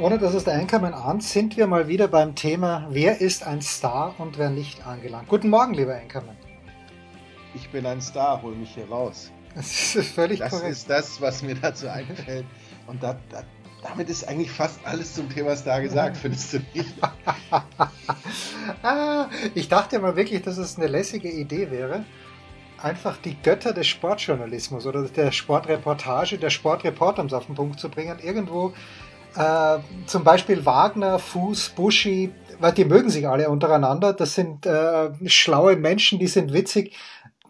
Ohne dass es der Einkommen ahnt, sind wir mal wieder beim Thema Wer ist ein Star und wer nicht angelangt. Guten Morgen, lieber Einkommen. Ich bin ein Star, hol mich hier raus. Das ist völlig Das korrekt. ist das, was mir dazu einfällt. Und da, da, damit ist eigentlich fast alles zum Thema Star gesagt, findest du nicht? ah, ich dachte mal wirklich, dass es eine lässige Idee wäre, einfach die Götter des Sportjournalismus oder der Sportreportage, der Sportreporter, um es auf den Punkt zu bringen, irgendwo äh, zum Beispiel Wagner, Fuß, Buschi, weil die mögen sich alle untereinander. Das sind äh, schlaue Menschen, die sind witzig.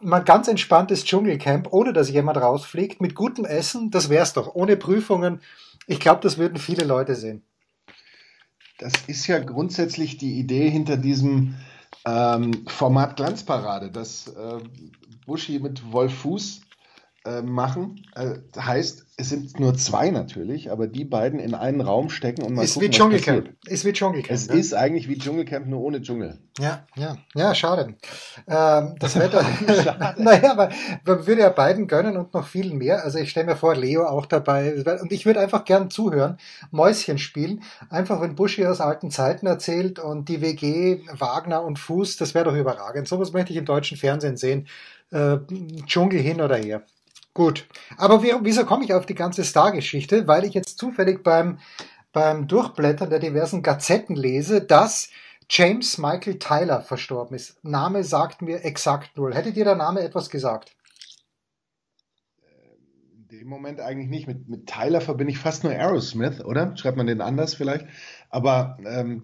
Mal ganz entspanntes Dschungelcamp, ohne dass jemand rausfliegt, mit gutem Essen, das wär's doch, ohne Prüfungen. Ich glaube, das würden viele Leute sehen. Das ist ja grundsätzlich die Idee hinter diesem ähm, Format Glanzparade, das äh, Buschi mit Wolf Fuß äh, machen. Äh, heißt, es sind nur zwei natürlich, aber die beiden in einen Raum stecken und mal Ist gucken, wie Dschungelcamp. Ist wie Dschungelcamp. Es ne? ist eigentlich wie Dschungelcamp, nur ohne Dschungel. Ja, ja, ja, schade. Ähm, das Wetter, naja, aber man würde ja beiden gönnen und noch viel mehr. Also ich stelle mir vor, Leo auch dabei. Und ich würde einfach gern zuhören, Mäuschen spielen. Einfach, wenn Buschi aus alten Zeiten erzählt und die WG, Wagner und Fuß, das wäre doch überragend. Sowas möchte ich im deutschen Fernsehen sehen. Äh, Dschungel hin oder her. Gut. Aber wie, wieso komme ich auf die ganze Star-Geschichte? Weil ich jetzt zufällig beim, beim Durchblättern der diversen Gazetten lese, dass James Michael Tyler verstorben ist. Name sagt mir exakt null. Hätte dir der Name etwas gesagt? In dem Moment eigentlich nicht. Mit, mit Tyler verbinde ich fast nur Aerosmith, oder? Schreibt man den anders vielleicht? Aber ähm,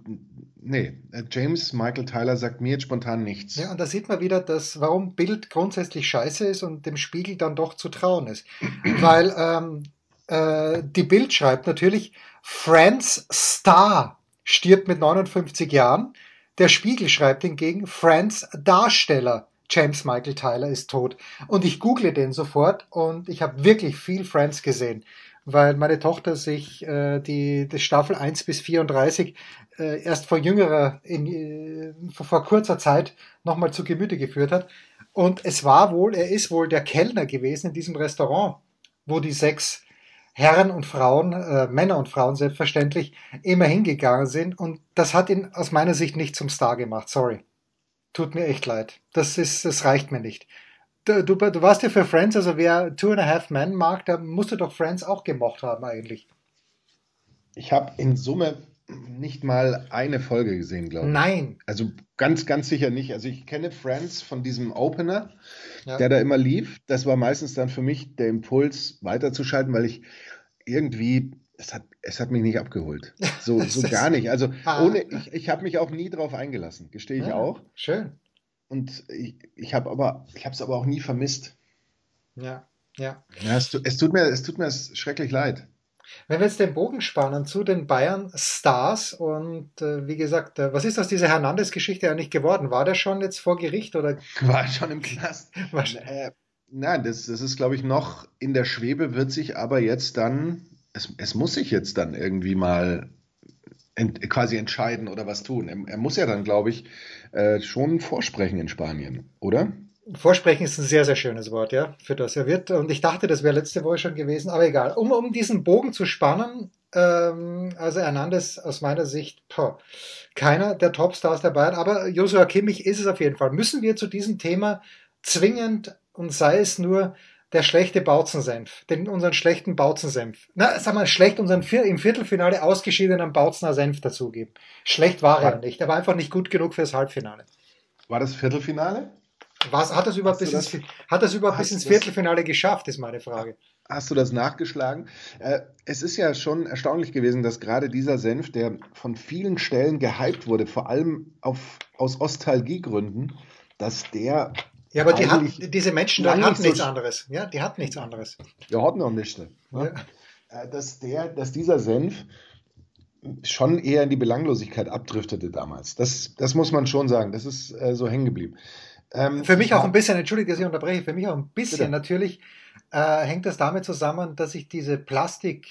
nee, äh, James Michael Tyler sagt mir jetzt spontan nichts. Ja, und da sieht man wieder, dass, warum Bild grundsätzlich scheiße ist und dem Spiegel dann doch zu trauen ist. Weil ähm, äh, die Bild schreibt natürlich, Franz Star stirbt mit 59 Jahren. Der Spiegel schreibt hingegen, Franz Darsteller James Michael Tyler ist tot. Und ich google den sofort und ich habe wirklich viel Friends gesehen, weil meine Tochter sich äh, die, die Staffel 1 bis 34 äh, erst vor jüngerer, in, äh, vor, kurzer Zeit nochmal zu Gemüte geführt hat. Und es war wohl, er ist wohl der Kellner gewesen in diesem Restaurant, wo die sechs Herren und Frauen, äh, Männer und Frauen selbstverständlich, immer hingegangen sind. Und das hat ihn aus meiner Sicht nicht zum Star gemacht. Sorry. Tut mir echt leid. Das ist, das reicht mir nicht. Du, du, du warst ja für Friends, also wer Two and a Half Men mag, da musst du doch Friends auch gemocht haben eigentlich. Ich habe in Summe nicht mal eine Folge gesehen, glaube ich. Nein. Also ganz, ganz sicher nicht. Also ich kenne Friends von diesem Opener, Ja. der da immer lief. Das war meistens dann für mich der Impuls, weiterzuschalten, weil ich irgendwie, es hat, es hat mich nicht abgeholt. So, so gar nicht. Also ohne, ich, ich habe mich auch nie drauf eingelassen, gestehe ich Ja, auch. Schön. Und ich, ich habe aber, ich habe es aber auch nie vermisst. Ja, ja. Ja, es, es tut mir, es tut mir schrecklich leid. Wenn wir jetzt den Bogen spannen zu den Bayern Stars und äh, wie gesagt, äh, was ist aus dieser Hernandez-Geschichte eigentlich geworden? War der schon jetzt vor Gericht oder War schon im Knast. Äh, nein, das, das ist, glaube ich, noch in der Schwebe, wird sich aber jetzt dann, es, es muss sich jetzt dann irgendwie mal ent, quasi entscheiden oder was tun. Er, er muss ja dann, glaube ich, äh, schon vorsprechen in Spanien, oder? Vorsprechen ist ein sehr, sehr schönes Wort, ja, für das er wird. Und ich dachte, das wäre letzte Woche schon gewesen, aber egal. Um, um diesen Bogen zu spannen, ähm, also Hernandez aus meiner Sicht, boah, keiner der Topstars der Bayern, aber Joshua Kimmich ist es auf jeden Fall. Müssen wir zu diesem Thema zwingend und sei es nur der schlechte Bautzensenf, den unseren schlechten Bautzensenf, na, sag mal, schlecht unseren Vier, im Viertelfinale ausgeschiedenen Bautzener Senf dazugeben. Schlecht war er nicht, aber einfach nicht gut genug fürs Halbfinale. War das Viertelfinale? Was, hat das überhaupt bis ins, hat das überhaupt bis ins Viertelfinale geschafft, ist meine Frage. Hast du das nachgeschlagen? Äh, es ist ja schon erstaunlich gewesen, dass gerade dieser Senf, der von vielen Stellen gehypt wurde, vor allem auf, aus Ostalgiegründen, dass der Ja, aber die Eigentlich hat, diese Menschen dort lang hatten nicht so nichts sch- anderes. Ja, die hatten nichts anderes. Wir hatten noch nicht. Ja. Äh, Dass, der, dass dieser Senf schon eher in die Belanglosigkeit abdriftete damals. Das, das muss man schon sagen. Das ist äh, so hängen geblieben. Ähm, für mich auch ein bisschen, entschuldige, dass ich unterbreche, für mich auch ein bisschen bitte. natürlich äh, hängt das damit zusammen, dass ich diese Plastik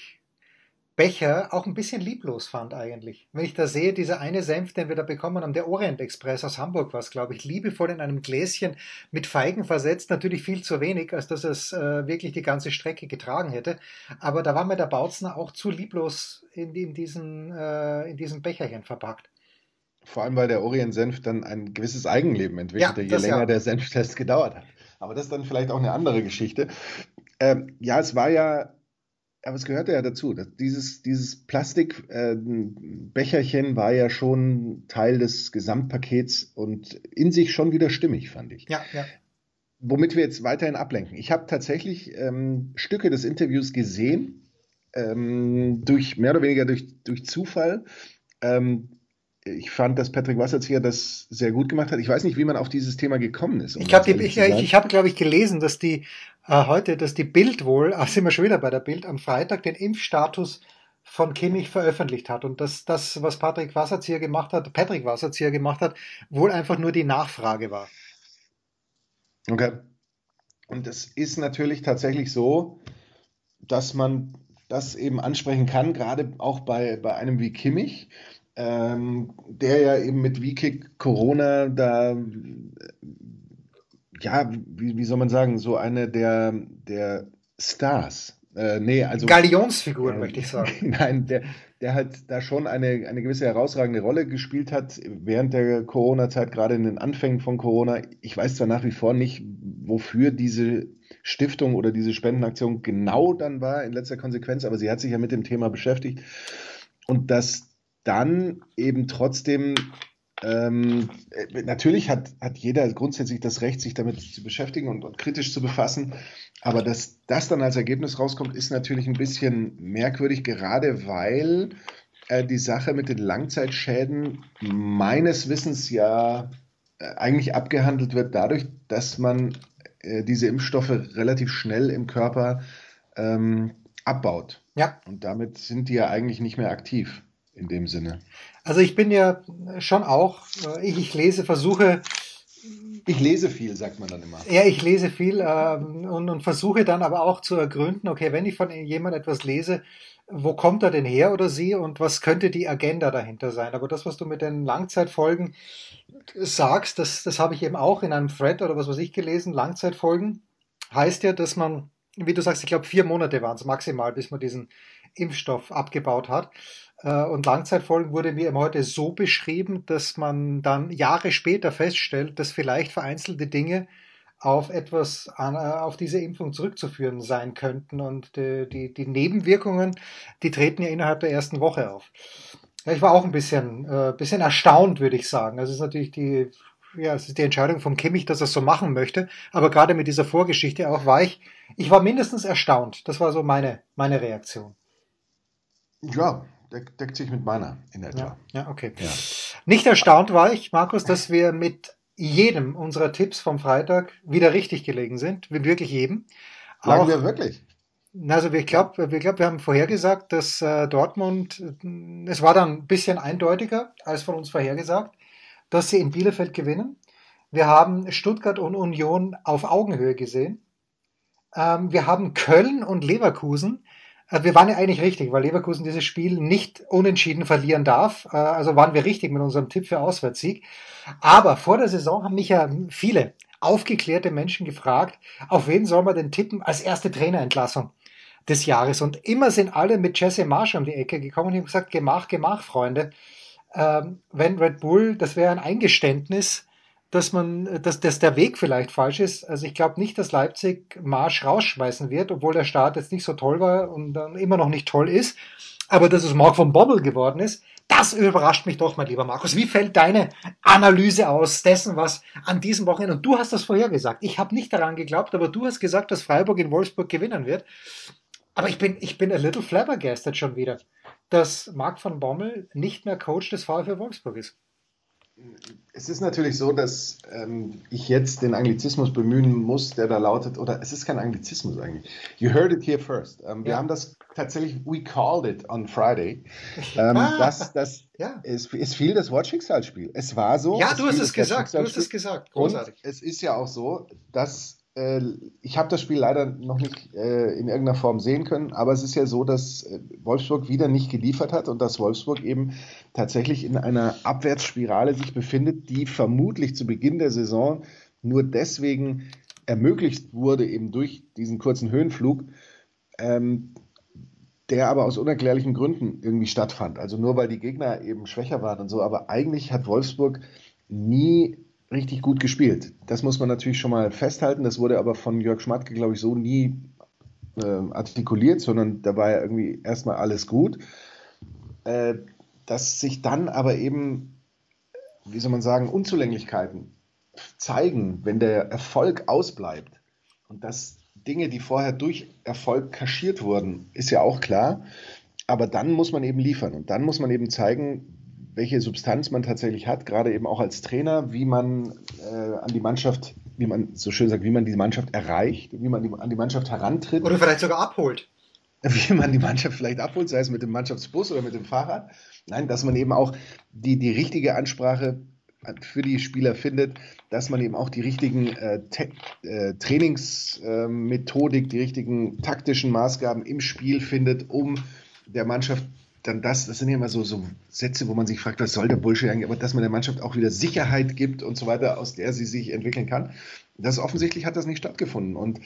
Becher auch ein bisschen lieblos fand eigentlich. Wenn ich da sehe, dieser eine Senf, den wir da bekommen haben, der Orient Express aus Hamburg war es, glaube ich, liebevoll in einem Gläschen mit Feigen versetzt, natürlich viel zu wenig, als dass es äh, wirklich die ganze Strecke getragen hätte. Aber da war mir der Bautzner auch zu lieblos in, in, diesen, äh, in diesem Becherchen verpackt. Vor allem, weil der Orient-Senf dann ein gewisses Eigenleben entwickelte, ja, je länger ja. der Senftest gedauert hat. Aber das ist dann vielleicht auch eine andere Geschichte. Ähm, ja, es war ja aber es gehörte ja dazu. Dieses, dieses Plastikbecherchen äh, war ja schon Teil des Gesamtpakets und in sich schon wieder stimmig, fand ich. Ja, ja. Womit wir jetzt weiterhin ablenken. Ich habe tatsächlich ähm, Stücke des Interviews gesehen, ähm, durch mehr oder weniger durch, durch Zufall. Ähm, ich fand, dass Patrick Wasserzieher das sehr gut gemacht hat. Ich weiß nicht, wie man auf dieses Thema gekommen ist. Um ich habe, ich, ich, ich habe, glaube ich, gelesen, dass die heute, dass die Bild wohl, ach, sind wir schon wieder bei der Bild, am Freitag den Impfstatus von Kimmich veröffentlicht hat und dass das, was Patrick Wasserzieher gemacht hat, Patrick Wasserzieher gemacht hat, wohl einfach nur die Nachfrage war. Okay. Und es ist natürlich tatsächlich so, dass man das eben ansprechen kann, gerade auch bei, bei einem wie Kimmich, ähm, der ja eben mit Wikick Corona da, ja, wie, wie soll man sagen, so eine der, der Stars. Äh, nee, also. Galionsfiguren, äh, möchte ich sagen. Nein, der, der halt da schon eine, eine gewisse herausragende Rolle gespielt hat während der Corona-Zeit, gerade in den Anfängen von Corona. Ich weiß zwar nach wie vor nicht, wofür diese Stiftung oder diese Spendenaktion genau dann war in letzter Konsequenz, aber sie hat sich ja mit dem Thema beschäftigt. Und dass dann eben trotzdem, ähm, äh, natürlich hat, hat jeder grundsätzlich das Recht, sich damit zu beschäftigen und, und kritisch zu befassen, aber dass das dann als Ergebnis rauskommt, ist natürlich ein bisschen merkwürdig, gerade weil äh, die Sache mit den Langzeitschäden meines Wissens ja äh, eigentlich abgehandelt wird dadurch, dass man äh, diese Impfstoffe relativ schnell im Körper ähm, abbaut. Ja. Und damit sind die ja eigentlich nicht mehr aktiv in dem Sinne. Also ich bin ja schon auch, äh, ich, ich lese, versuche. Ich lese viel, sagt man dann immer. Ja, ich lese viel ähm, und, und versuche dann aber auch zu ergründen, okay, wenn ich von jemand etwas lese, wo kommt er denn her oder sie und was könnte die Agenda dahinter sein? Aber das, was du mit den Langzeitfolgen sagst, das, das habe ich eben auch in einem Thread oder was weiß ich gelesen. Langzeitfolgen heißt ja, dass man, wie du sagst, ich glaube vier Monate waren es maximal, bis man diesen Impfstoff abgebaut hat. Äh, und Langzeitfolgen wurde mir eben heute so beschrieben, dass man dann Jahre später feststellt, dass vielleicht vereinzelte Dinge auf etwas, äh, auf diese Impfung zurückzuführen sein könnten. Und die, die, die Nebenwirkungen, die treten ja innerhalb der ersten Woche auf. Ich war auch ein bisschen, äh, bisschen erstaunt, würde ich sagen. Also es ist natürlich die, ja, es ist die Entscheidung von Kimmich, dass er es so machen möchte. Aber gerade mit dieser Vorgeschichte auch war ich, ich war mindestens erstaunt. Das war so meine, meine Reaktion. Ja, deckt sich mit meiner in etwa. Ja, ja okay. Ja. Nicht erstaunt war ich, Markus, dass wir mit jedem unserer Tipps vom Freitag wieder richtig gelegen sind. Mit wirklich jedem. Sagen wir wirklich? Also ich glaube, wir, glaub, wir haben vorhergesagt, dass äh, Dortmund, äh, es war dann ein bisschen eindeutiger als von uns vorhergesagt, dass sie in Bielefeld gewinnen. Wir haben Stuttgart und Union auf Augenhöhe gesehen. Ähm, wir haben Köln und Leverkusen wir waren ja eigentlich richtig, weil Leverkusen dieses Spiel nicht unentschieden verlieren darf. Äh, also waren wir richtig mit unserem Tipp für Auswärtssieg. Aber vor der Saison haben mich ja viele aufgeklärte Menschen gefragt, auf wen soll man denn tippen als erste Trainerentlassung des Jahres? Und immer sind alle mit Jesse Marsch um die Ecke gekommen und haben gesagt, gemach, gemach, Freunde. Ähm, wenn Red Bull, das wäre ein Eingeständnis, dass man, dass, dass der Weg vielleicht falsch ist. Also ich glaube nicht, dass Leipzig Marsch rausschmeißen wird, obwohl der Start jetzt nicht so toll war und dann immer noch nicht toll ist. Aber dass es Mark von Bobbel geworden ist, das überrascht mich doch, mein lieber Markus. Wie fällt deine Analyse aus dessen, was an diesem Wochenende, und du hast das vorher gesagt, ich habe nicht daran geglaubt, aber du hast gesagt, dass Freiburg in Wolfsburg gewinnen wird. Aber ich bin, ich bin a little flabbergasted schon wieder, dass Marc von Bommel nicht mehr Coach des VfL Wolfsburg ist. Es ist natürlich so, dass ähm, ich jetzt den Anglizismus bemühen muss, der da lautet, oder es ist kein Anglizismus eigentlich. You heard it here first. Ähm, wir ja. haben das tatsächlich, we called it on Friday. Ähm, ah, das das ja. es, es fiel das Wort Schicksalsspiel. Es war so. Ja, du hast es gesagt, du hast es gesagt. Großartig. Und es ist ja auch so, dass äh, ich habe das Spiel leider noch nicht äh, in irgendeiner Form sehen können, aber es ist ja so, dass äh, Wolfsburg wieder nicht geliefert hat und dass Wolfsburg eben tatsächlich in einer Abwärtsspirale sich befindet, die vermutlich zu Beginn der Saison nur deswegen ermöglicht wurde, eben durch diesen kurzen Höhenflug, ähm, der aber aus unerklärlichen Gründen irgendwie stattfand. Also nur weil die Gegner eben schwächer waren und so, aber eigentlich hat Wolfsburg nie richtig gut gespielt. Das muss man natürlich schon mal festhalten. Das wurde aber von Jörg Schmatke, glaube ich, so nie äh, artikuliert, sondern da war ja irgendwie erstmal alles gut. Äh, dass sich dann aber eben, wie soll man sagen, Unzulänglichkeiten zeigen, wenn der Erfolg ausbleibt. Und dass Dinge, die vorher durch Erfolg kaschiert wurden, ist ja auch klar. Aber dann muss man eben liefern und dann muss man eben zeigen, welche Substanz man tatsächlich hat, gerade eben auch als Trainer, wie man äh, an die Mannschaft, wie man so schön sagt, wie man die Mannschaft erreicht, wie man die, an die Mannschaft herantritt. Oder vielleicht sogar abholt. Wie man die Mannschaft vielleicht abholt, sei es mit dem Mannschaftsbus oder mit dem Fahrrad. Nein, dass man eben auch die, die richtige Ansprache für die Spieler findet, dass man eben auch die richtigen äh, äh, Trainingsmethodik, äh, die richtigen taktischen Maßgaben im Spiel findet, um der Mannschaft dann das, das sind ja immer so, so Sätze, wo man sich fragt, was soll der Bullshit eigentlich, aber dass man der Mannschaft auch wieder Sicherheit gibt und so weiter, aus der sie sich entwickeln kann. Das offensichtlich hat das nicht stattgefunden. Und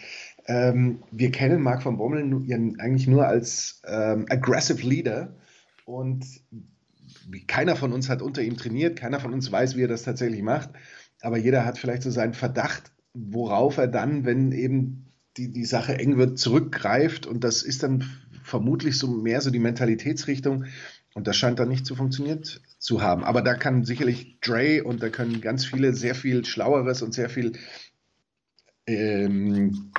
ähm, wir kennen Marc von Bommel eigentlich nur als ähm, aggressive Leader und keiner von uns hat unter ihm trainiert, keiner von uns weiß, wie er das tatsächlich macht, aber jeder hat vielleicht so seinen Verdacht, worauf er dann, wenn eben die, die Sache eng wird, zurückgreift und das ist dann vermutlich so mehr so die Mentalitätsrichtung. Und das scheint dann nicht zu funktioniert zu haben. Aber da kann sicherlich Dre und da können ganz viele sehr viel Schlaueres und sehr viel ähm,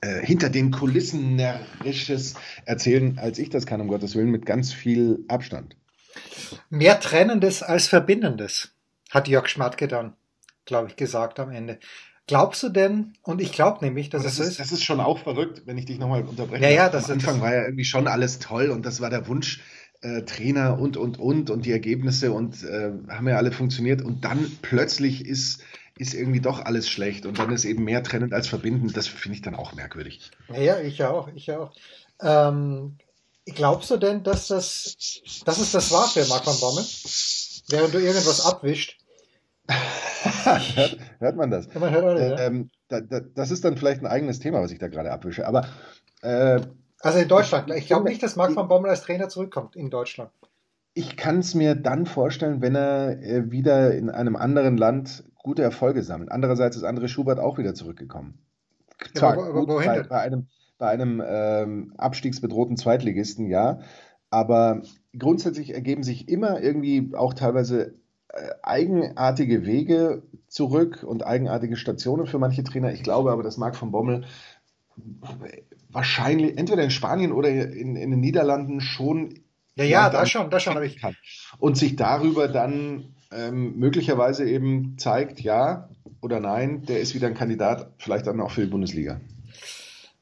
äh, hinter den Kulissen närrisches erzählen, als ich das kann, um Gottes Willen, mit ganz viel Abstand. Mehr Trennendes als Verbindendes, hat Jörg Schmatke dann, glaube ich, gesagt am Ende. Glaubst du denn, und ich glaube nämlich, dass das es ist, Das ist schon auch verrückt, wenn ich dich nochmal unterbreche. Ja, ja, das Am Anfang das war ja irgendwie schon alles toll und das war der Wunsch, äh, Trainer und, und, und und die Ergebnisse und äh, haben ja alle funktioniert und dann plötzlich ist, ist irgendwie doch alles schlecht und dann ist eben mehr trennend als verbindend. Das finde ich dann auch merkwürdig. Ja, ja, ich auch, ich auch. Ähm, glaubst du denn, dass das, dass es das war für Mark van Bommel? Während du irgendwas abwischt? hört, hört, man das? Ja, man hört auch äh, ähm, da, da, das ist dann vielleicht ein eigenes Thema, was ich da gerade abwische. Aber äh, also in Deutschland. Ich glaube nicht, dass Marc van Bommel als Trainer zurückkommt in Deutschland. Ich kann es mir dann vorstellen, wenn er äh, wieder in einem anderen Land gute Erfolge sammelt. Andererseits ist André Schubert auch wieder zurückgekommen. Zwar ja, gut, bei, bei, einem, bei einem ähm, abstiegsbedrohten Zweitligisten, ja. Aber grundsätzlich ergeben sich immer irgendwie auch teilweise eigenartige Wege zurück und eigenartige Stationen für manche Trainer. Ich glaube aber, dass Marc von Bommel wahrscheinlich entweder in Spanien oder in, in den Niederlanden schon. Ja, ja, da schon, da schon habe ich. Kann. Und sich darüber dann ähm, möglicherweise eben zeigt, ja oder nein, der ist wieder ein Kandidat, vielleicht dann auch für die Bundesliga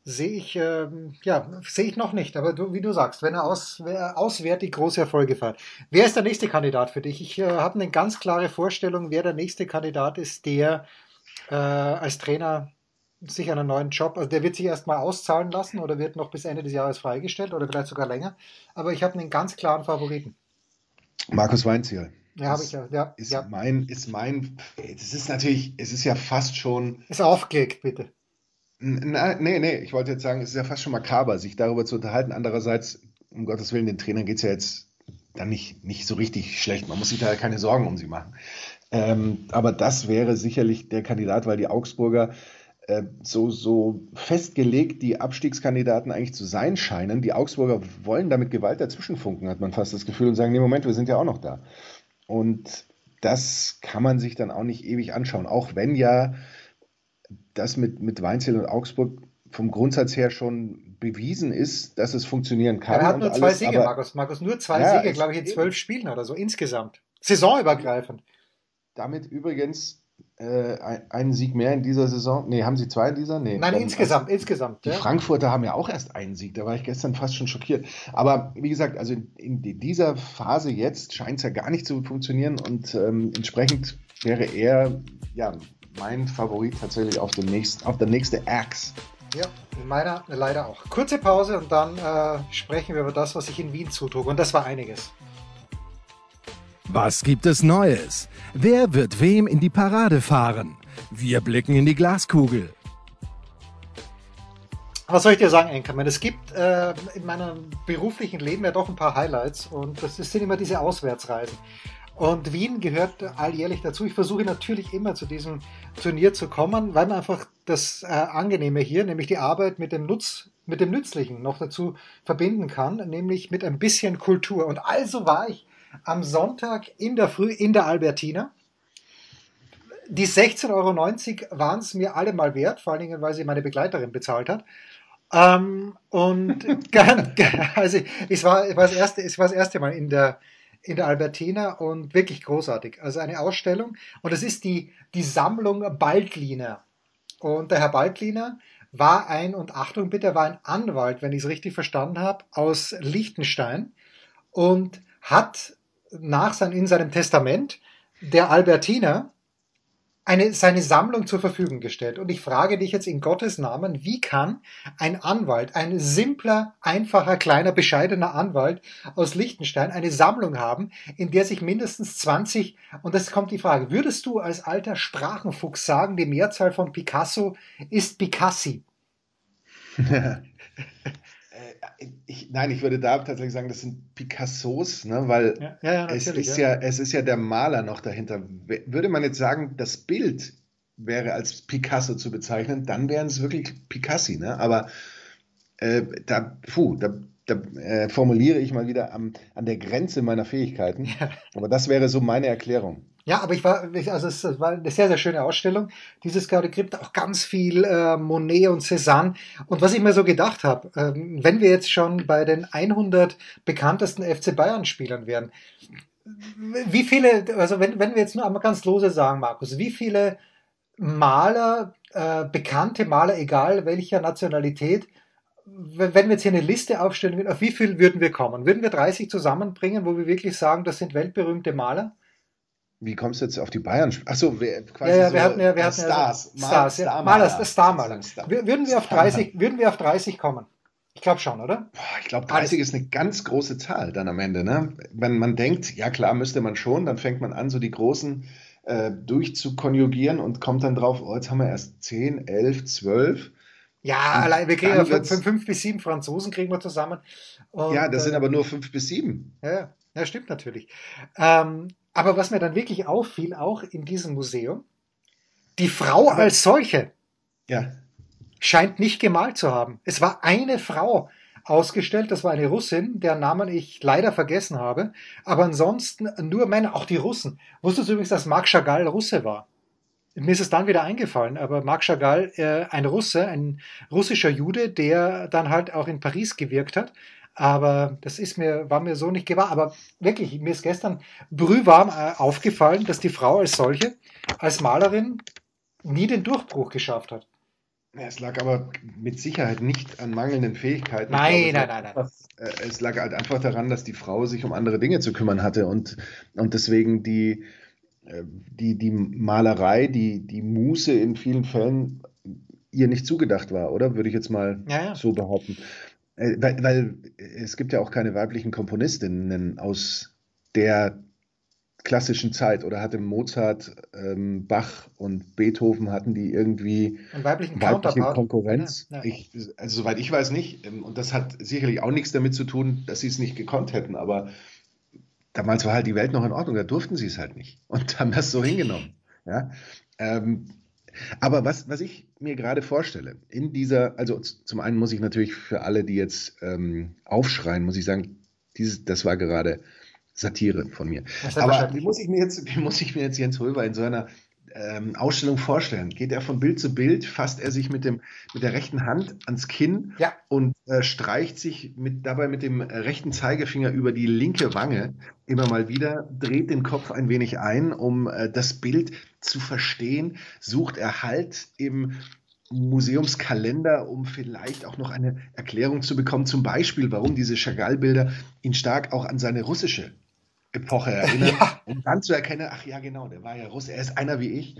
sehe ich, ähm, ja, sehe ich noch nicht. Aber du, wie du sagst, wenn er aus, auswärtig große Erfolge feiert. Wer ist der nächste Kandidat für dich? Ich äh, habe eine ganz klare Vorstellung, wer der nächste Kandidat ist, der äh, als Trainer sich einen neuen Job, also der wird sich erstmal auszahlen lassen oder wird noch bis Ende des Jahres freigestellt oder vielleicht sogar länger. Aber ich habe einen ganz klaren Favoriten. Markus Weinziel. Ja, habe ich ja. ja ist ja. mein, ist mein, es ist natürlich, es ist ja fast schon. Ist aufgelegt, bitte. Na, nee, nee, ich wollte jetzt sagen, es ist ja fast schon makaber, sich darüber zu unterhalten. Andererseits, um Gottes Willen, den Trainern geht es ja jetzt dann nicht, nicht so richtig schlecht. Man muss sich da keine Sorgen um sie machen. Ähm, aber das wäre sicherlich der Kandidat, weil die Augsburger äh, so, so festgelegt die Abstiegskandidaten eigentlich zu sein scheinen. Die Augsburger wollen damit Gewalt dazwischenfunken, hat man fast das Gefühl, und sagen, nee, Moment, wir sind ja auch noch da. Und das kann man sich dann auch nicht ewig anschauen, auch wenn ja das mit, mit Weinzel und Augsburg vom Grundsatz her schon bewiesen ist, dass es funktionieren kann. Er hat nur zwei alles, Siege, Markus. Markus, nur zwei ja, Siege, glaube ich, in zwölf Spielen oder so insgesamt. Saisonübergreifend. damit übrigens äh, einen Sieg mehr in dieser Saison. Nee, haben sie zwei in dieser? Nee. Nein, insgesamt, also, insgesamt. Die ja. Frankfurter haben ja auch erst einen Sieg, da war ich gestern fast schon schockiert. Aber wie gesagt, also in, in dieser Phase jetzt scheint es ja gar nicht zu funktionieren und ähm, entsprechend wäre er ja mein Favorit tatsächlich auf, den nächsten, auf der nächste Axe. Ja, meiner leider auch. Kurze Pause und dann äh, sprechen wir über das, was sich in Wien zutrug. Und das war einiges. Was gibt es Neues? Wer wird wem in die Parade fahren? Wir blicken in die Glaskugel. Was soll ich dir sagen, Enkermann? Es gibt äh, in meinem beruflichen Leben ja doch ein paar Highlights und das sind immer diese Auswärtsreisen. Und Wien gehört alljährlich dazu. Ich versuche natürlich immer zu diesem Turnier zu kommen, weil man einfach das äh, Angenehme hier, nämlich die Arbeit mit dem Nutz, mit dem Nützlichen noch dazu verbinden kann, nämlich mit ein bisschen Kultur. Und also war ich am Sonntag in der Früh in der Albertina. Die 16,90 Euro waren es mir alle mal wert, vor allen Dingen, weil sie meine Begleiterin bezahlt hat. Ähm, und also es war, es, war das erste, es war das erste Mal in der, in der Albertina und wirklich großartig. Also eine Ausstellung. Und das ist die, die Sammlung Baldliner. Und der Herr Baldliner war ein, und Achtung bitte, war ein Anwalt, wenn ich es richtig verstanden habe, aus Liechtenstein und hat nach sein, in seinem Testament der Albertiner eine, seine Sammlung zur Verfügung gestellt. Und ich frage dich jetzt in Gottes Namen, wie kann ein Anwalt, ein simpler, einfacher, kleiner, bescheidener Anwalt aus Liechtenstein eine Sammlung haben, in der sich mindestens 20, und das kommt die Frage, würdest du als alter Sprachenfuchs sagen, die Mehrzahl von Picasso ist Picassi? ich, nein, ich würde da tatsächlich sagen, das sind Picassos, ne, weil ja, ja, es, ist ja. ja. es ist ja der Maler noch dahinter. Würde man jetzt sagen, das Bild wäre als Picasso zu bezeichnen, dann wären es wirklich Picassi, ne? Aber äh, da, puh, da, da äh, formuliere ich mal wieder am, an der Grenze meiner Fähigkeiten. Aber das wäre so meine Erklärung. Ja, aber ich war, also es war eine sehr, sehr schöne Ausstellung. Dieses Gaudi Crypt, auch ganz viel äh, Monet und Cézanne. Und was ich mir so gedacht habe, ähm, wenn wir jetzt schon bei den 100 bekanntesten FC Bayern Spielern wären, wie viele, also wenn, wenn wir jetzt nur einmal ganz lose sagen, Markus, wie viele Maler, äh, bekannte Maler, egal welcher Nationalität, wenn wir jetzt hier eine Liste aufstellen, auf wie viel würden wir kommen? Würden wir 30 zusammenbringen, wo wir wirklich sagen, das sind weltberühmte Maler? Wie kommst du jetzt auf die Bayern? Achso, quasi ja, ja, wir so hatten ja, wir hatten Stars. Ja, Stars, Star, ja. Maler, Maler, Starmaler. Star. Würden wir auf 30, würden wir auf 30 kommen? Ich glaube schon, oder? Ich glaube, 30 ist eine ganz große Zahl dann am Ende. Ne? Wenn man denkt, ja klar, müsste man schon, dann fängt man an, so die großen äh, durchzukonjugieren und kommt dann drauf, oh, jetzt haben wir erst 10, 11, 12. Ja, allein, wir kriegen ja fünf, fünf, bis sieben Franzosen kriegen wir zusammen. Und, ja, das äh, sind aber nur fünf bis sieben. Ja, ja stimmt natürlich. Ähm, aber was mir dann wirklich auffiel, auch in diesem Museum, die Frau Aber, als solche ja. scheint nicht gemalt zu haben. Es war eine Frau ausgestellt, das war eine Russin, deren Namen ich leider vergessen habe. Aber ansonsten nur Männer, auch die Russen. Wusstest du übrigens, dass Marc Chagall Russe war? Mir ist es dann wieder eingefallen, aber Marc Chagall, äh, ein Russe, ein russischer Jude, der dann halt auch in Paris gewirkt hat aber das ist mir, war mir so nicht gewahr. Aber wirklich, mir ist gestern brühwarm äh, aufgefallen, dass die Frau als solche, als Malerin, nie den Durchbruch geschafft hat. Es lag aber mit Sicherheit nicht an mangelnden Fähigkeiten. Nein, glaube, nein, nein, nein. Äh, es lag halt einfach daran, dass die Frau sich um andere Dinge zu kümmern hatte und, und deswegen die, die, die Malerei, die, die Muße in vielen Fällen ihr nicht zugedacht war, oder? Würde ich jetzt mal ja, ja. so behaupten. Äh, weil, weil es gibt ja auch keine weiblichen Komponistinnen aus der klassischen Zeit oder hatte Mozart, ähm, Bach und Beethoven hatten die irgendwie weiblichen weibliche Konkurrenz? Ja, ja. Ich, also soweit ich weiß nicht. Ähm, und das hat sicherlich auch nichts damit zu tun, dass sie es nicht gekonnt hätten. Aber damals war halt die Welt noch in Ordnung. Da durften sie es halt nicht und haben das so hingenommen. Ja. Ähm, aber was, was ich mir gerade vorstelle, in dieser, also zum einen muss ich natürlich für alle, die jetzt ähm, aufschreien, muss ich sagen, dieses, das war gerade Satire von mir. Aber wie muss ich mir jetzt, wie muss ich mir jetzt Jens Röber in so einer ähm, Ausstellung vorstellen? Geht er von Bild zu Bild, fasst er sich mit, dem, mit der rechten Hand ans Kinn ja. und äh, streicht sich mit, dabei mit dem rechten Zeigefinger über die linke Wange immer mal wieder, dreht den Kopf ein wenig ein, um äh, das Bild zu verstehen, sucht er Halt im Museumskalender, um vielleicht auch noch eine Erklärung zu bekommen, zum Beispiel, warum diese Chagall-Bilder ihn stark auch an seine russische Epoche erinnern, ja. um dann zu erkennen, ach ja, genau, der war ja Russe, er ist einer wie ich.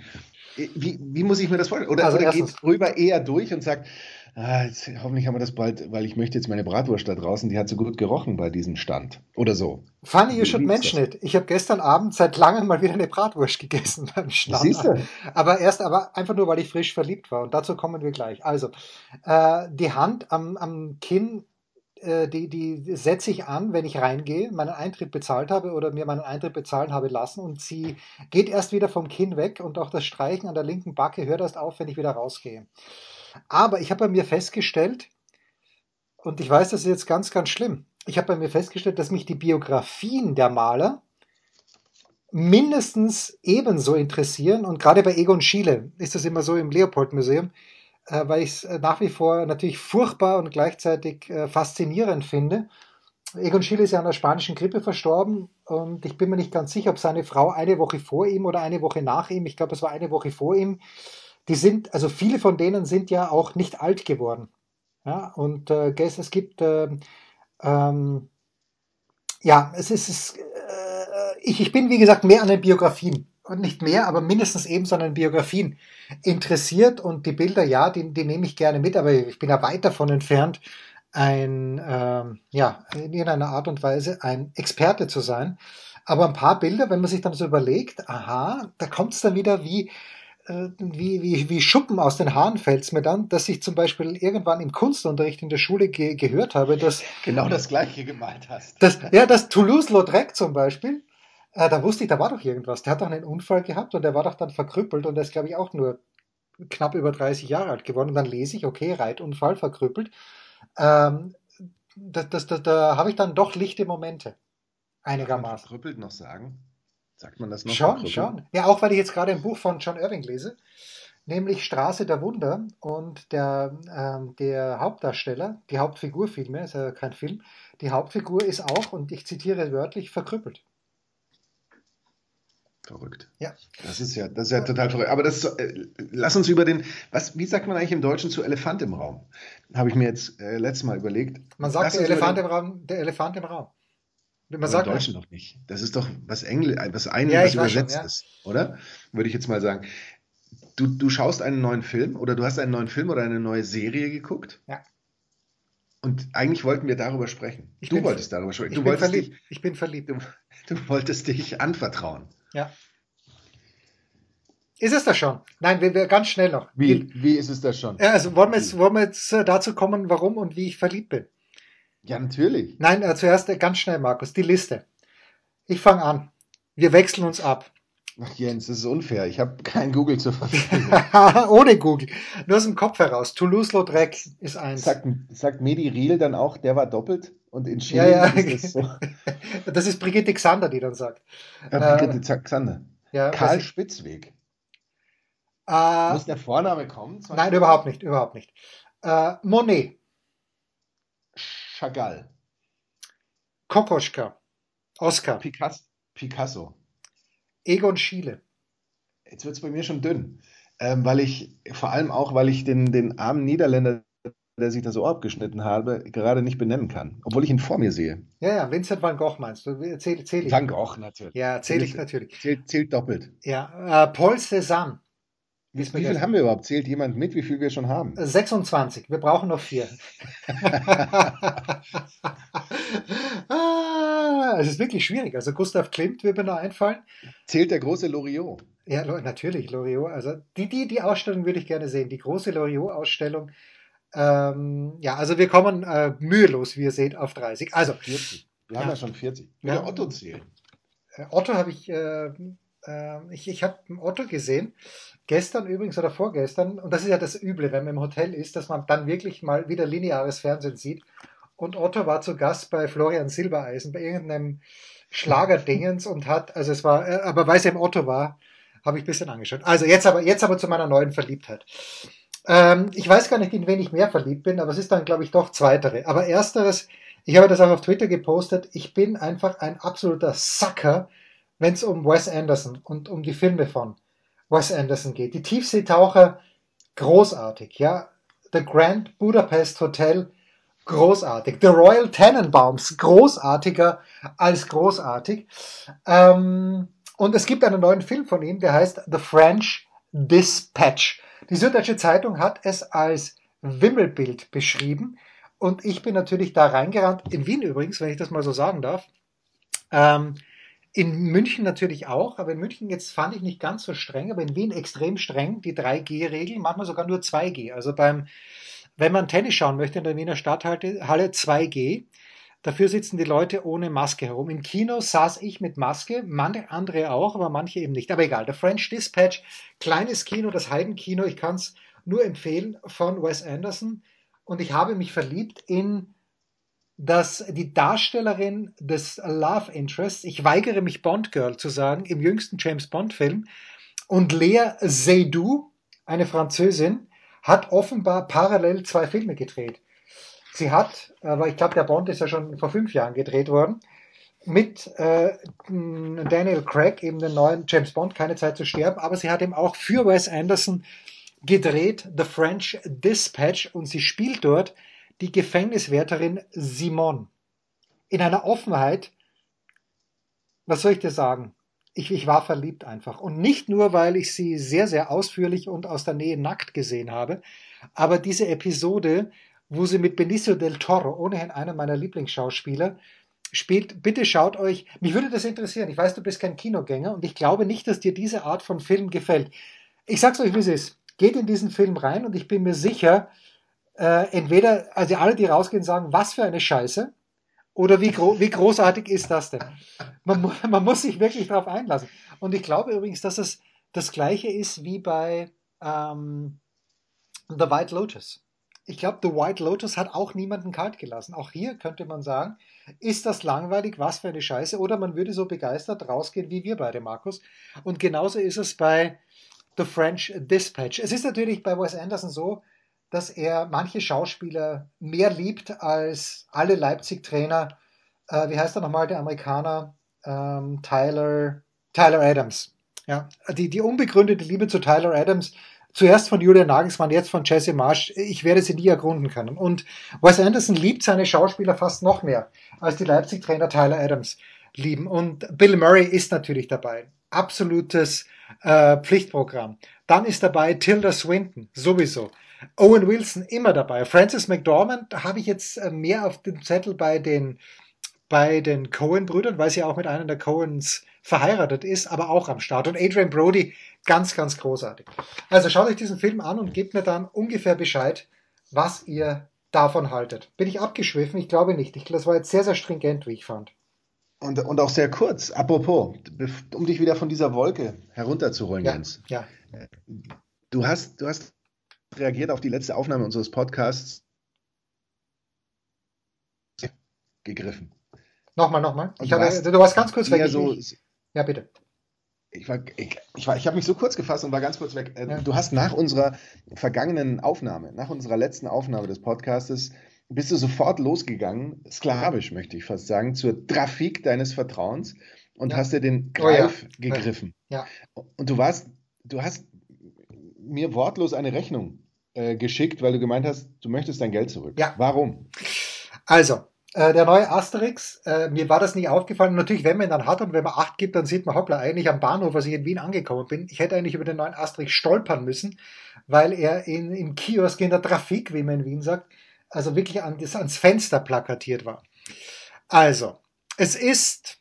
Wie, wie muss ich mir das vorstellen? Oder, also oder geht drüber eher durch und sagt, ah, jetzt, hoffentlich haben wir das bald, weil ich möchte jetzt meine Bratwurst da draußen, die hat so gut gerochen bei diesem Stand. Oder so. Funny you should mention it. Ich habe gestern Abend seit langem mal wieder eine Bratwurst gegessen beim Stand. Siehst du? Aber erst, aber einfach nur, weil ich frisch verliebt war. Und dazu kommen wir gleich. Also, äh, die Hand am, am Kinn äh, die, die setze ich an, wenn ich reingehe, meinen Eintritt bezahlt habe oder mir meinen Eintritt bezahlen habe lassen und sie geht erst wieder vom Kinn weg und auch das Streichen an der linken Backe hört erst auf, wenn ich wieder rausgehe. Aber ich habe bei mir festgestellt, und ich weiß, das ist jetzt ganz, ganz schlimm, ich habe bei mir festgestellt, dass mich die Biografien der Maler mindestens ebenso interessieren und gerade bei Egon Schiele ist das immer so im Leopold-Museum, äh, weil ich es äh, nach wie vor natürlich furchtbar und gleichzeitig äh, faszinierend finde. Egon Schiele ist ja an der spanischen Grippe verstorben und ich bin mir nicht ganz sicher, ob seine Frau eine Woche vor ihm oder eine Woche nach ihm, ich glaube, es war eine Woche vor ihm, die sind, also viele von denen sind ja auch nicht alt geworden. Ja, und äh, es gibt, äh, ähm, ja, es ist, es, äh, ich, ich bin wie gesagt mehr an den Biografien und nicht mehr, aber mindestens ebenso an Biografien interessiert und die Bilder, ja, die, die nehme ich gerne mit, aber ich bin ja weit davon entfernt, ein, ähm, ja, in irgendeiner Art und Weise ein Experte zu sein. Aber ein paar Bilder, wenn man sich dann so überlegt, aha, da kommt es dann wieder wie, wie, wie, wie Schuppen aus den Haaren fällt es mir dann, dass ich zum Beispiel irgendwann im Kunstunterricht in der Schule ge gehört habe, dass... Genau das Gleiche gemalt hast. Dass, ja, dass Toulouse-Lautrec zum Beispiel, äh, da wusste ich, da war doch irgendwas. Der hat doch einen Unfall gehabt und der war doch dann verkrüppelt und der ist, glaube ich, auch nur knapp über 30 Jahre alt geworden. Und dann lese ich, okay, Reitunfall, verkrüppelt. Ähm, da, das, da, da habe ich dann doch lichte Momente. Einigermaßen. Verkrüppelt noch sagen? Sagt man das noch? Schon, schon. Ja, auch weil ich jetzt gerade ein Buch von John Irving lese, nämlich Straße der Wunder. Und der, ähm, der Hauptdarsteller, die Hauptfigur vielmehr, ist ja kein Film, die Hauptfigur ist auch, und ich zitiere wörtlich, verkrüppelt. Verrückt. Ja. Das ist ja, das ist ja total verrückt. Aber das, äh, lass uns über den, was, wie sagt man eigentlich im Deutschen zu Elefant im Raum? Habe ich mir jetzt äh, letztes Mal überlegt. Man sagt der Elefant im Raum, der Elefant im Raum. Man sagt, Deutschen doch nicht. Das ist doch was Englisch, was ein, ja, was übersetzt schon, ja. ist, oder? Würde ich jetzt mal sagen. Du, du schaust einen neuen Film oder du hast einen neuen Film oder eine neue Serie geguckt. Ja. Und eigentlich wollten wir darüber sprechen. Ich du wolltest darüber sprechen. Ich du bin wolltest verliebt. Dich, ich bin verliebt. Du, du wolltest dich anvertrauen. Ja. Ist es das schon? Nein, wir, wir ganz schnell noch. Wie, wie ist es das schon? Ja, also wollen wir, jetzt, wollen wir jetzt äh, dazu kommen, warum und wie ich verliebt bin? Ja, natürlich. Nein, äh, zuerst äh, ganz schnell, Markus, die Liste. Ich fange an. Wir wechseln uns ab. Ach Jens, das ist unfair. Ich habe kein Google zur Verfügung. Ohne Google. Nur aus dem Kopf heraus. Toulouse-Lautrec ist eins. Sagt, sagt Medi Riel dann auch, der war doppelt? Und in Chile ja, ja. ist das so. das ist Brigitte Xander, die dann sagt. Ja, Brigitte äh, Xander. Ja, Karl Spitzweg. Äh, Muss der Vorname kommen? Nein, überhaupt nicht, überhaupt nicht. Äh, Monet. Chagall. Kokoschka. Oscar. Picasso. Egon Schiele. Jetzt wird es bei mir schon dünn. Ähm, weil ich, vor allem auch, weil ich den, den armen Niederländer, der sich da so abgeschnitten habe, gerade nicht benennen kann. Obwohl ich ihn vor mir sehe. Ja, ja, Vincent van Gogh meinst du? Zähl, zähl ich. Van Gogh, natürlich. Ja, zähle ich natürlich. Zählt, zählt doppelt. Ja, äh, Paul Cézanne. Wie, wie viel haben wir überhaupt? Zählt jemand mit, wie viel wir schon haben? 26. Wir brauchen noch vier. ah, es ist wirklich schwierig. Also Gustav Klimt wird mir noch einfallen. Zählt der große Loriot? Ja, natürlich, Loriot. Also die, die, die Ausstellung würde ich gerne sehen. Die große Loriot-Ausstellung. Ähm, ja, also wir kommen äh, mühelos, wie ihr seht, auf 30. Also 40. Wir ja. haben ja schon 40. Würde ja. Otto zählen. Äh, Otto habe ich, äh, ich, ich habe Otto gesehen. Gestern übrigens oder vorgestern, und das ist ja das Üble, wenn man im Hotel ist, dass man dann wirklich mal wieder lineares Fernsehen sieht. Und Otto war zu Gast bei Florian Silbereisen, bei irgendeinem Schlagerdingens und hat, also es war, äh, aber weil es eben Otto war, habe ich ein bisschen angeschaut. Also jetzt aber, jetzt aber zu meiner neuen Verliebtheit. Ähm, ich weiß gar nicht, in wen ich mehr verliebt bin, aber es ist dann, glaube ich, doch zweitere. Aber ersteres, ich habe das auch auf Twitter gepostet, ich bin einfach ein absoluter Sucker, wenn es um Wes Anderson und um die Filme von Wes Anderson geht. Die Tiefseetaucher, großartig, ja. The Grand Budapest Hotel, großartig. The Royal Tenenbaums, großartiger als großartig. Ähm, und es gibt einen neuen Film von ihm, der heißt The French Dispatch. Die Süddeutsche Zeitung hat es als Wimmelbild beschrieben. Und ich bin natürlich da reingerannt, in Wien übrigens, wenn ich das mal so sagen darf. Ähm, in München natürlich auch, aber in München jetzt fand ich nicht ganz so streng, aber in Wien extrem streng, die 3G-Regel, manchmal sogar nur 2G. Also beim, wenn man Tennis schauen möchte in der Wiener Stadthalle 2G, dafür sitzen die Leute ohne Maske herum. Im Kino saß ich mit Maske, manche andere auch, aber manche eben nicht. Aber egal, der French Dispatch, kleines Kino, das Heidenkino, ich kann es nur empfehlen, von Wes Anderson. Und ich habe mich verliebt in dass die Darstellerin des Love Interests, ich weigere mich Bond Girl zu sagen, im jüngsten James Bond Film, und Lea Seydoux, eine Französin, hat offenbar parallel zwei Filme gedreht. Sie hat, aber ich glaube, der Bond ist ja schon vor fünf Jahren gedreht worden, mit äh, Daniel Craig, eben den neuen James Bond, keine Zeit zu sterben, aber sie hat eben auch für Wes Anderson gedreht, The French Dispatch, und sie spielt dort die Gefängniswärterin Simon. In einer Offenheit, was soll ich dir sagen? Ich, ich war verliebt einfach. Und nicht nur, weil ich sie sehr, sehr ausführlich und aus der Nähe nackt gesehen habe, aber diese Episode, wo sie mit Benicio del Toro, ohnehin einer meiner Lieblingsschauspieler, spielt, bitte schaut euch, mich würde das interessieren. Ich weiß, du bist kein Kinogänger und ich glaube nicht, dass dir diese Art von Film gefällt. Ich sag's euch, wie es ist. Geht in diesen Film rein und ich bin mir sicher, äh, entweder, also alle, die rausgehen, sagen, was für eine Scheiße, oder wie, gro wie großartig ist das denn? Man, man muss sich wirklich darauf einlassen. Und ich glaube übrigens, dass es das gleiche ist wie bei ähm, The White Lotus. Ich glaube, The White Lotus hat auch niemanden kalt gelassen. Auch hier könnte man sagen, ist das langweilig, was für eine Scheiße, oder man würde so begeistert rausgehen wie wir beide, Markus. Und genauso ist es bei The French Dispatch. Es ist natürlich bei Wes Anderson so, dass er manche Schauspieler mehr liebt als alle Leipzig-Trainer. Äh, wie heißt er nochmal, der Amerikaner? Ähm, Tyler, Tyler Adams. Ja, die, die unbegründete Liebe zu Tyler Adams, zuerst von Julian Nagelsmann, jetzt von Jesse Marsch, ich werde sie nie ergründen können. Und Wes Anderson liebt seine Schauspieler fast noch mehr, als die Leipzig-Trainer Tyler Adams lieben. Und Bill Murray ist natürlich dabei. Absolutes äh, Pflichtprogramm. Dann ist dabei Tilda Swinton, sowieso. Owen Wilson immer dabei. Francis McDormand habe ich jetzt äh, mehr auf dem Zettel bei den, bei den Cohen-Brüdern, weil sie auch mit einem der Cohens verheiratet ist, aber auch am Start. Und Adrian Brody, ganz, ganz großartig. Also schaut euch diesen Film an und gebt mir dann ungefähr Bescheid, was ihr davon haltet. Bin ich abgeschwiffen? Ich glaube nicht. Ich, das war jetzt sehr, sehr stringent, wie ich fand. Und, und auch sehr kurz. Apropos, um dich wieder von dieser Wolke herunterzuholen, ja, Jens. Ja. Du hast, du hast reagiert auf die letzte Aufnahme unseres Podcasts gegriffen. Nochmal, nochmal. Ich hatte, du warst ganz kurz weg. So, ja, bitte. Ich, war, ich, ich, war, ich habe mich so kurz gefasst und war ganz kurz weg. Äh, Ja. Du hast nach unserer vergangenen Aufnahme, nach unserer letzten Aufnahme des Podcastes, bist du sofort losgegangen, sklavisch möchte ich fast sagen, zur Trafik deines Vertrauens und Ja. hast dir den Oh ja. Greif gegriffen. Ja. Und du warst, du hast mir wortlos eine Rechnung äh, geschickt, weil du gemeint hast, du möchtest dein Geld zurück. Ja. Warum? Also, äh, der neue Asterix, äh, mir war das nicht aufgefallen. Natürlich, wenn man ihn dann hat und wenn man Acht gibt, dann sieht man, hoppla, eigentlich am Bahnhof, als ich in Wien angekommen bin. Ich hätte eigentlich über den neuen Asterix stolpern müssen, weil er in, im Kiosk in der Trafik, wie man in Wien sagt, also wirklich an, das, ans Fenster plakatiert war. Also, es ist,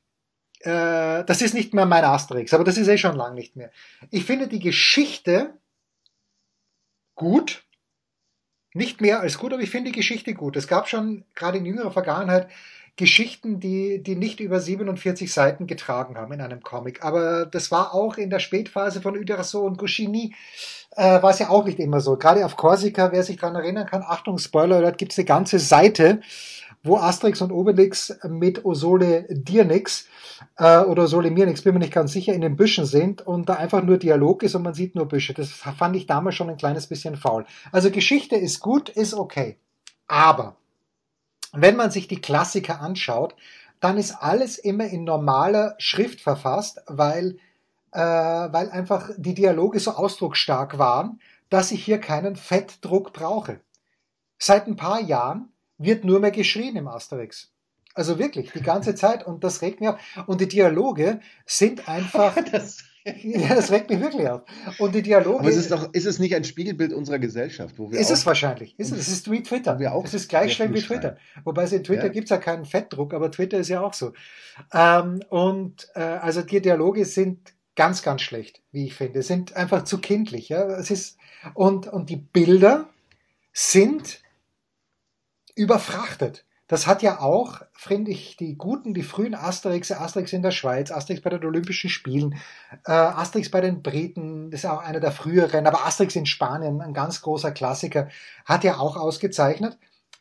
äh, das ist nicht mehr mein Asterix, aber das ist eh schon lang nicht mehr. Ich finde die Geschichte gut, nicht mehr als gut, aber ich finde die Geschichte gut. Es gab schon gerade in jüngerer Vergangenheit Geschichten, die, die nicht über 47 Seiten getragen haben in einem Comic. Aber das war auch in der Spätphase von Uderso und Goscinny, äh, war es ja auch nicht immer so. Gerade auf Korsika, wer sich daran erinnern kann, Achtung, Spoiler, dort gibt es eine ganze Seite, wo Asterix und Obelix mit Osole dir nix äh, oder Osole mir nix, bin mir nicht ganz sicher, in den Büschen sind und da einfach nur Dialog ist und man sieht nur Büsche. Das fand ich damals schon ein kleines bisschen faul. Also Geschichte ist gut, ist okay. Aber wenn man sich die Klassiker anschaut, dann ist alles immer in normaler Schrift verfasst, weil, äh, weil einfach die Dialoge so ausdrucksstark waren, dass ich hier keinen Fettdruck brauche. Seit ein paar Jahren wird nur mehr geschrien im Asterix. Also wirklich, die ganze Zeit. Und das regt mich auf. Und die Dialoge sind einfach. das, ja, das regt mich wirklich auf. Und die Dialoge. Aber ist es, doch, ist es nicht ein Spiegelbild unserer Gesellschaft? Wo wir ist es wahrscheinlich. Ist es, es ist wie Twitter. Wir auch es ist gleich schlimm wie Twitter. Wobei es in Twitter ja. gibt es ja keinen Fettdruck, aber Twitter ist ja auch so. Ähm, und äh, also die Dialoge sind ganz, ganz schlecht, wie ich finde. Sind einfach zu kindlich. Ja? Es ist, und, und die Bilder sind überfrachtet. Das hat ja auch, finde ich, die guten, die frühen Asterix, Asterix in der Schweiz, Asterix bei den Olympischen Spielen, äh, Asterix bei den Briten, das ist auch einer der früheren, aber Asterix in Spanien, ein ganz großer Klassiker, hat ja auch ausgezeichnet,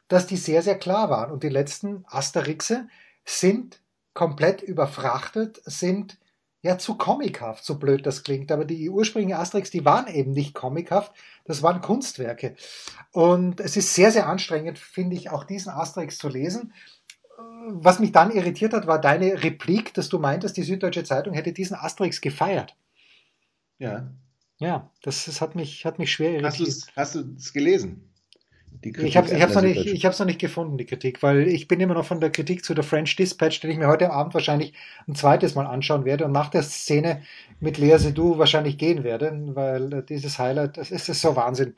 dass die sehr, sehr klar waren. Und die letzten Asterixe sind komplett überfrachtet, sind ja zu comichaft, so blöd das klingt. Aber die ursprünglichen Asterix, die waren eben nicht comichaft, das waren Kunstwerke. Und es ist sehr, sehr anstrengend, finde ich, auch diesen Asterix zu lesen. Was mich dann irritiert hat, war deine Replik, dass du meintest, die Süddeutsche Zeitung hätte diesen Asterix gefeiert. Ja. Ja, das, das hat, mich, hat mich schwer irritiert. Hast du es gelesen? Ich habe es noch, nicht, noch nicht gefunden, die Kritik, weil ich bin immer noch von der Kritik zu der French Dispatch, den ich mir heute Abend wahrscheinlich ein zweites Mal anschauen werde und nach der Szene mit Lea Seydoux wahrscheinlich gehen werde, weil dieses Highlight, das ist, das ist so Wahnsinn.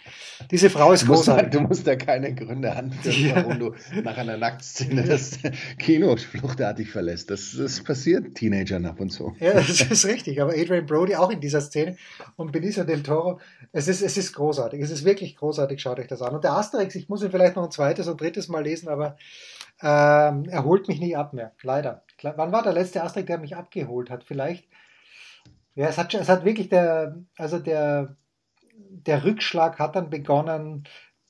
Diese Frau ist du großartig. du musst da keine Gründe anführen, ja. warum du nach einer Nacktszene das Kino fluchtartig verlässt. Das, das passiert Teenagern ab und zu. Ja, das ist richtig, aber Adrian Brody auch in dieser Szene und Benicio del Toro, es ist, es ist großartig, es ist wirklich großartig, schaut euch das an. Und der Asterix, ich muss ihn vielleicht noch ein zweites und drittes Mal lesen, aber ähm, er holt mich nie ab mehr, leider. Wann war der letzte Asterix, der mich abgeholt hat? Vielleicht ja, es hat, es hat wirklich der, also der, der Rückschlag hat dann begonnen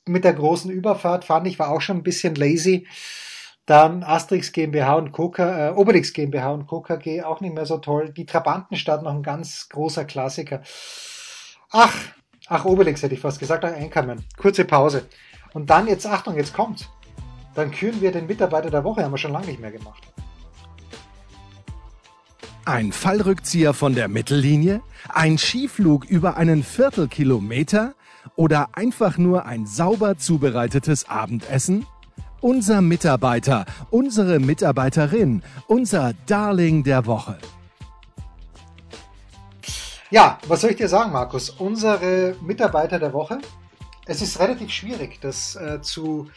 mit der großen Überfahrt, fand ich, war auch schon ein bisschen lazy. Dann Asterix GmbH und Coca, äh, Obelix GmbH und Coca G auch nicht mehr so toll. Die Trabantenstadt noch ein ganz großer Klassiker. Ach, ach, Obelix hätte ich fast gesagt, ach, Einkommen. Kurze Pause. Und dann jetzt, Achtung, jetzt kommt's. Dann küren wir den Mitarbeiter der Woche, haben wir schon lange nicht mehr gemacht. Ein Fallrückzieher von der Mittellinie? Ein Skiflug über einen Viertelkilometer? Oder einfach nur ein sauber zubereitetes Abendessen? Unser Mitarbeiter, unsere Mitarbeiterin, unser Darling der Woche. Ja, was soll ich dir sagen, Markus? Unsere Mitarbeiter der Woche. Es ist relativ schwierig, das äh, zu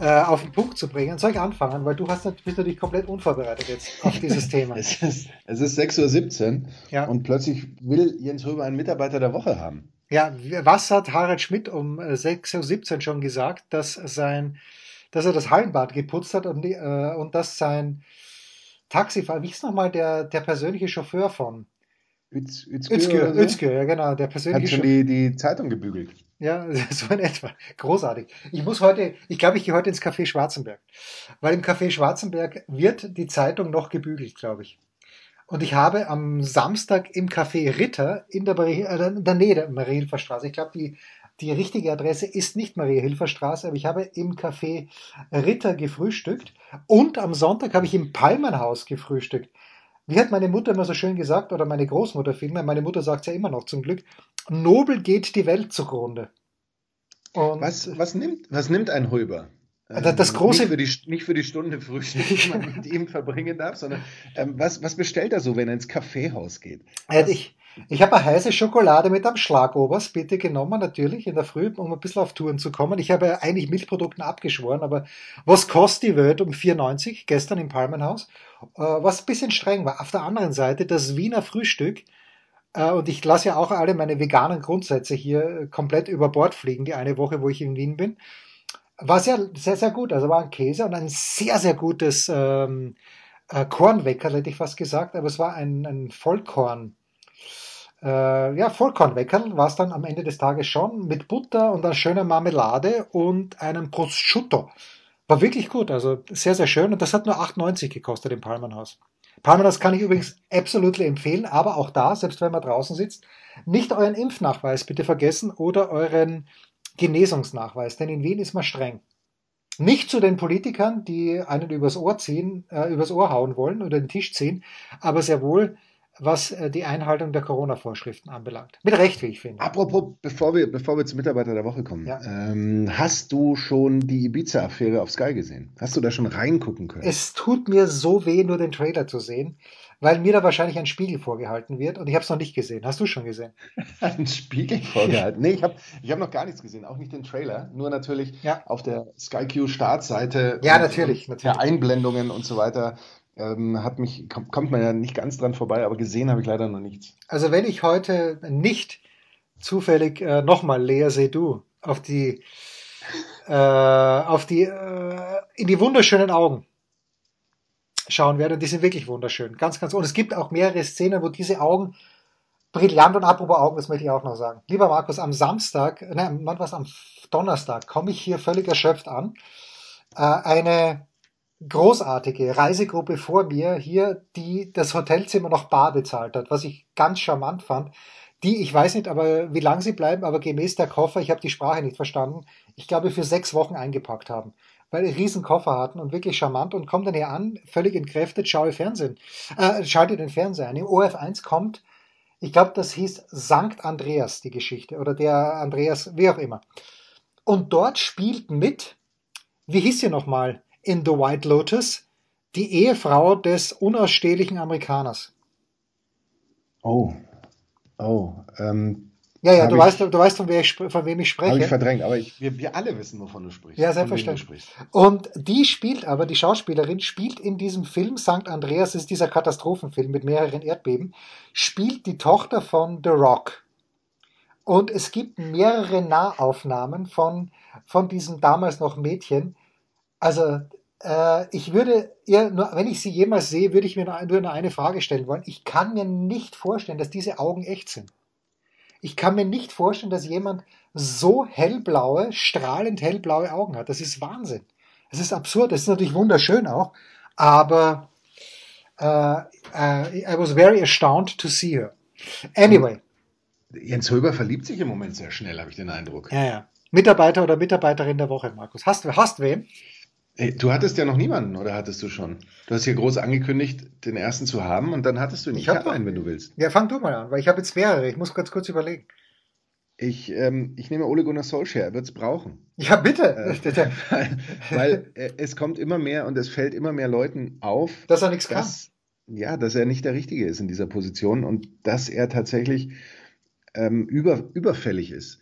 äh, auf den Punkt zu bringen. Soll ich anfangen? Weil du hast, bist natürlich komplett unvorbereitet jetzt auf dieses Thema. es, ist, es ist 6.17 Uhr ja. und plötzlich will Jens Röber einen Mitarbeiter der Woche haben. Ja, was hat Harald Schmidt um 6.17 äh, Uhr schon gesagt, dass sein, dass er das Hallenbad geputzt hat und, äh, und dass sein Taxifahrer, wie ist nochmal der, der persönliche Chauffeur von Özgür, Özgür, ja genau, der persönliche Hat schon die, die Zeitung gebügelt. Ja, so in etwa. Großartig. Ich muss heute, ich glaube, ich gehe heute ins Café Schwarzenberg. Weil im Café Schwarzenberg wird die Zeitung noch gebügelt, glaube ich. Und ich habe am Samstag im Café Ritter in der, Marie, äh, in der Nähe der Mariehilfer Straße, ich glaube, die, die richtige Adresse ist nicht Mariehilfer Straße, aber ich habe im Café Ritter gefrühstückt und am Sonntag habe ich im Palmenhaus gefrühstückt. Wie hat meine Mutter immer so schön gesagt, oder meine Großmutter vielmehr, meine Mutter sagt es ja immer noch zum Glück, nobel geht die Welt zugrunde. Und was, was, nimmt, was nimmt ein Hulber? Das, das große nicht für, die, nicht für die Stunde Frühstück, die man mit ihm verbringen darf, sondern ähm, was, was bestellt er so, wenn er ins Kaffeehaus geht? Was? Ich, ich habe eine heiße Schokolade mit einem Schlagobers bitte genommen, natürlich in der Früh, um ein bisschen auf Touren zu kommen. Ich habe eigentlich Milchprodukten abgeschworen, aber was kostet die Welt um 4,90 gestern im Palmenhaus? Äh, was ein bisschen streng war. Auf der anderen Seite das Wiener Frühstück äh, und ich lasse ja auch alle meine veganen Grundsätze hier komplett über Bord fliegen, die eine Woche, wo ich in Wien bin. War sehr, sehr, sehr gut. Also war ein Käse und ein sehr, sehr gutes ähm, äh, Kornwecker, hätte ich fast gesagt, aber es war ein, ein Vollkorn. Äh, ja, Vollkornweckerl war es dann am Ende des Tages schon mit Butter und einer schönen Marmelade und einem Prosciutto War wirklich gut, also sehr, sehr schön. Und das hat nur 8,90 gekostet im Palmenhaus. Palmenhaus kann ich übrigens absolut empfehlen, aber auch da, selbst wenn man draußen sitzt, nicht euren Impfnachweis bitte vergessen oder euren Genesungsnachweis, denn in Wien ist man streng. Nicht zu den Politikern, die einen übers Ohr ziehen, äh, übers Ohr hauen wollen oder den Tisch ziehen, aber sehr wohl was äh, die Einhaltung der Corona-Vorschriften anbelangt. Mit Recht, wie ich finde. Apropos, bevor wir, bevor wir zum Mitarbeiter der Woche kommen, ja. ähm, hast du schon die Ibiza-Affäre auf Sky gesehen? Hast du da schon reingucken können? Es tut mir so weh, nur den Trailer zu sehen, weil mir da wahrscheinlich ein Spiegel vorgehalten wird und ich habe es noch nicht gesehen. Hast du schon gesehen? ein Spiegel vorgehalten? Nee, ich habe ich hab noch gar nichts gesehen, auch nicht den Trailer, nur natürlich ja. auf der SkyQ Startseite. Ja, natürlich, natürlich. Einblendungen und so weiter ähm, hat mich, kommt man ja nicht ganz dran vorbei, aber gesehen habe ich leider noch nichts. Also wenn ich heute nicht zufällig äh, nochmal Lea Seydoux auf die, äh, auf die, äh, in die wunderschönen Augen schauen werde, und die sind wirklich wunderschön, ganz, ganz, und es gibt auch mehrere Szenen, wo diese Augen brillant und apropos Augen, das möchte ich auch noch sagen. Lieber Markus, am Samstag, nein, was am Donnerstag, komme ich hier völlig erschöpft an. Äh, eine großartige Reisegruppe vor mir hier, die das Hotelzimmer noch bar bezahlt hat, was ich ganz charmant fand. Die, ich weiß nicht, aber wie lange sie bleiben, aber gemäß der Koffer, ich habe die Sprache nicht verstanden, ich glaube für sechs Wochen eingepackt haben, weil sie riesen Koffer hatten und wirklich charmant und kommt dann hier an, völlig entkräftet, schaue Fernsehen, äh, schalte den Fernseher ein. Im OF1 kommt, ich glaube, das hieß Sankt Andreas, die Geschichte, oder der Andreas, wie auch immer. Und dort spielt mit, wie hieß sie nochmal? In The White Lotus die Ehefrau des unausstehlichen Amerikaners. Oh, oh. Ähm, ja, ja, du ich, weißt, du weißt, von, wer ich, von wem ich spreche. Habe ich verdrängt, aber ich, wir, wir alle wissen, wovon du sprichst. Ja, selbstverständlich. Und die spielt aber, die Schauspielerin spielt in diesem Film St. Andreas, ist dieser Katastrophenfilm mit mehreren Erdbeben, spielt die Tochter von The Rock. Und es gibt mehrere Nahaufnahmen von, von diesem damals noch Mädchen, also äh, ich würde ihr, nur, wenn ich sie jemals sehe, würde ich mir nur, nur eine Frage stellen wollen. Ich kann mir nicht vorstellen, dass diese Augen echt sind. Ich kann mir nicht vorstellen, dass jemand so hellblaue, strahlend hellblaue Augen hat. Das ist Wahnsinn. Das ist absurd. Das ist natürlich wunderschön auch. Aber äh, uh, I was very astounded to see her. Anyway. Jens Höber verliebt sich im Moment sehr schnell, habe ich den Eindruck. Ja, ja. Mitarbeiter oder Mitarbeiterin der Woche, Markus. Hast, hast wen? Hey, du hattest ja noch niemanden, oder hattest du schon? Du hast hier groß angekündigt, den ersten zu haben und dann hattest du ihn. Ich, ich habe einen, wenn du willst. Ja, fang du mal an, weil ich habe jetzt mehrere. Ich muss ganz kurz überlegen. Ich, ähm, ich nehme Ole Gunnar Solskjaer, er wird es brauchen. Ja, bitte. Äh, weil, weil äh, es kommt immer mehr und es fällt immer mehr Leuten auf, dass er nichts kann. Ja, dass er nicht der Richtige ist in dieser Position und dass er tatsächlich ähm, über, überfällig ist.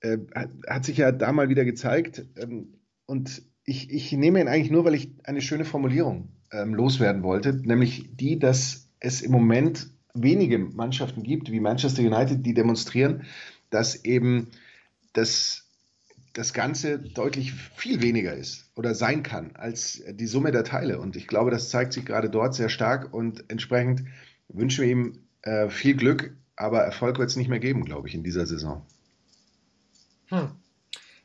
Äh, hat, hat, sich ja da mal wieder gezeigt. Ähm, und ich, ich nehme ihn eigentlich nur, weil ich eine schöne Formulierung ähm, loswerden wollte, nämlich die, dass es im Moment wenige Mannschaften gibt, wie Manchester United, die demonstrieren, dass eben das, das Ganze deutlich viel weniger ist oder sein kann als die Summe der Teile. Und ich glaube, das zeigt sich gerade dort sehr stark und entsprechend wünschen wir ihm äh, viel Glück, aber Erfolg wird es nicht mehr geben, glaube ich, in dieser Saison. Hm.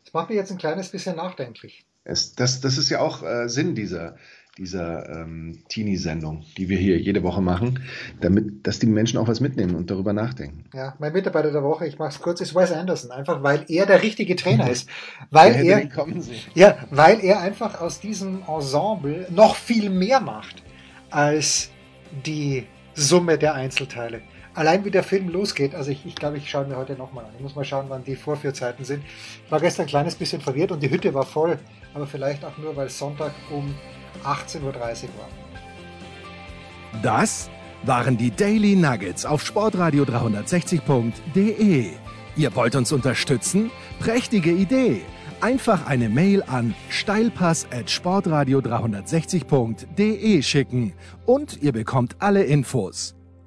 Das macht mich jetzt ein kleines bisschen nachdenklich. Es, das, das ist ja auch äh, Sinn dieser, dieser ähm, Teenie-Sendung, die wir hier jede Woche machen, damit, dass die Menschen auch was mitnehmen und darüber nachdenken. Ja, mein Mitarbeiter der Woche, ich mache es kurz, ist Wes Anderson, einfach weil er der richtige Trainer ist. Weil er, ja, weil er einfach aus diesem Ensemble noch viel mehr macht als die Summe der Einzelteile allein wie der Film losgeht, also ich, ich glaube, ich schaue mir heute nochmal an. Ich muss mal schauen, wann die Vorführzeiten sind. Ich war gestern ein kleines bisschen verwirrt und die Hütte war voll, aber vielleicht auch nur, weil Sonntag um 18.30 Uhr war. Das waren die Daily Nuggets auf sportradio 360.de. Ihr wollt uns unterstützen? Prächtige Idee! Einfach eine Mail an steilpass at sportradio 360.de schicken und ihr bekommt alle Infos.